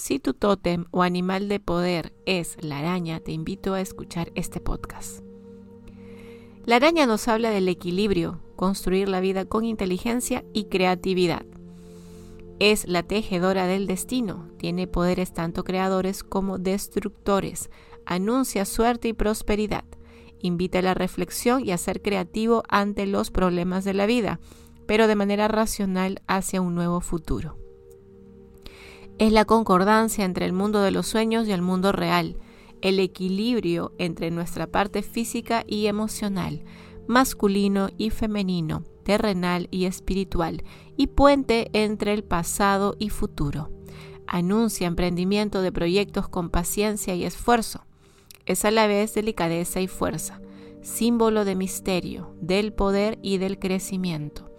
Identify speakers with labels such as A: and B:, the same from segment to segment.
A: Si tu tótem o animal de poder es la araña, te invito a escuchar este podcast. La araña nos habla del equilibrio, construir la vida con inteligencia y creatividad. Es la tejedora del destino, tiene poderes tanto creadores como destructores, anuncia suerte y prosperidad, invita a la reflexión y a ser creativo ante los problemas de la vida, pero de manera racional hacia un nuevo futuro. Es la concordancia entre el mundo de los sueños y el mundo real, el equilibrio entre nuestra parte física y emocional, masculino y femenino, terrenal y espiritual, y puente entre el pasado y futuro. Anuncia emprendimiento de proyectos con paciencia y esfuerzo. Es a la vez delicadeza y fuerza, símbolo de misterio, del poder y del crecimiento.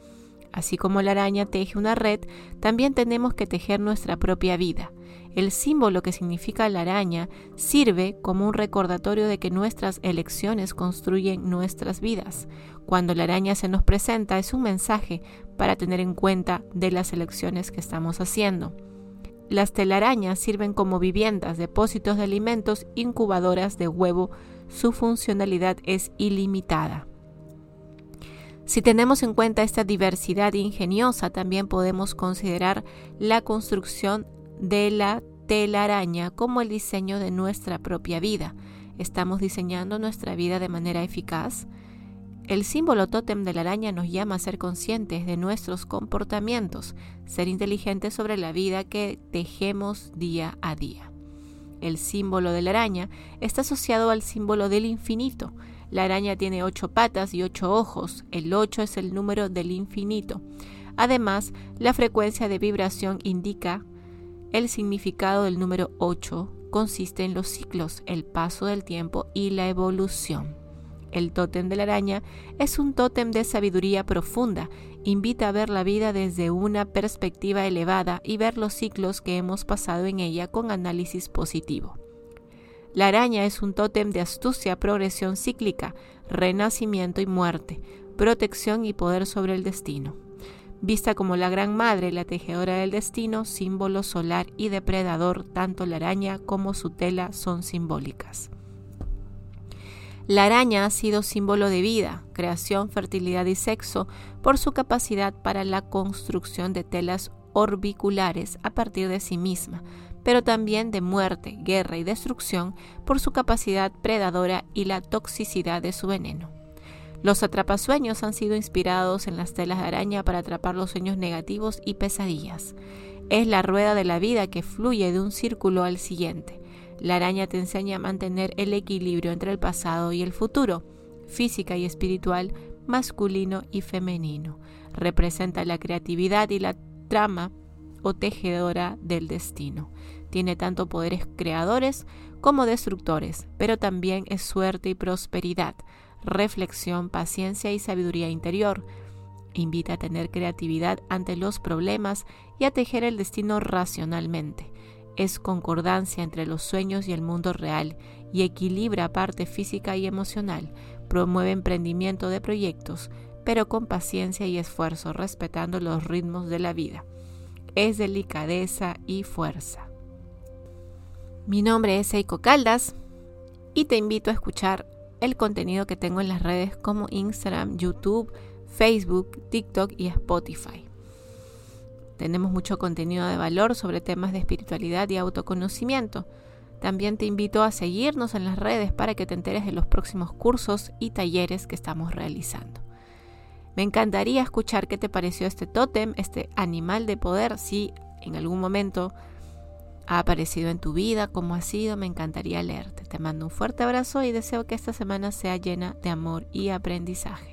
A: Así como la araña teje una red, también tenemos que tejer nuestra propia vida. El símbolo que significa la araña sirve como un recordatorio de que nuestras elecciones construyen nuestras vidas. Cuando la araña se nos presenta es un mensaje para tener en cuenta de las elecciones que estamos haciendo. Las telarañas sirven como viviendas, depósitos de alimentos, incubadoras de huevo. Su funcionalidad es ilimitada. Si tenemos en cuenta esta diversidad ingeniosa, también podemos considerar la construcción de la telaraña como el diseño de nuestra propia vida. ¿Estamos diseñando nuestra vida de manera eficaz? El símbolo tótem de la araña nos llama a ser conscientes de nuestros comportamientos, ser inteligentes sobre la vida que tejemos día a día. El símbolo de la araña está asociado al símbolo del infinito. La araña tiene ocho patas y ocho ojos. El ocho es el número del infinito. Además, la frecuencia de vibración indica el significado del número 8 consiste en los ciclos, el paso del tiempo y la evolución. El tótem de la araña es un tótem de sabiduría profunda, invita a ver la vida desde una perspectiva elevada y ver los ciclos que hemos pasado en ella con análisis positivo. La araña es un tótem de astucia, progresión cíclica, renacimiento y muerte, protección y poder sobre el destino. Vista como la Gran Madre, la tejedora del destino, símbolo solar y depredador, tanto la araña como su tela son simbólicas. La araña ha sido símbolo de vida, creación, fertilidad y sexo por su capacidad para la construcción de telas orbiculares a partir de sí misma, pero también de muerte, guerra y destrucción por su capacidad predadora y la toxicidad de su veneno. Los atrapasueños han sido inspirados en las telas de araña para atrapar los sueños negativos y pesadillas. Es la rueda de la vida que fluye de un círculo al siguiente. La araña te enseña a mantener el equilibrio entre el pasado y el futuro, física y espiritual, masculino y femenino. Representa la creatividad y la trama o tejedora del destino. Tiene tanto poderes creadores como destructores, pero también es suerte y prosperidad reflexión, paciencia y sabiduría interior. Invita a tener creatividad ante los problemas y a tejer el destino racionalmente. Es concordancia entre los sueños y el mundo real y equilibra parte física y emocional. Promueve emprendimiento de proyectos, pero con paciencia y esfuerzo, respetando los ritmos de la vida. Es delicadeza y fuerza. Mi nombre es Eiko Caldas y te invito a escuchar el contenido que tengo en las redes como Instagram, YouTube, Facebook, TikTok y Spotify. Tenemos mucho contenido de valor sobre temas de espiritualidad y autoconocimiento. También te invito a seguirnos en las redes para que te enteres de los próximos cursos y talleres que estamos realizando. Me encantaría escuchar qué te pareció este tótem, este animal de poder, si en algún momento ha aparecido en tu vida, cómo ha sido, me encantaría leerte. Te mando un fuerte abrazo y deseo que esta semana sea llena de amor y aprendizaje.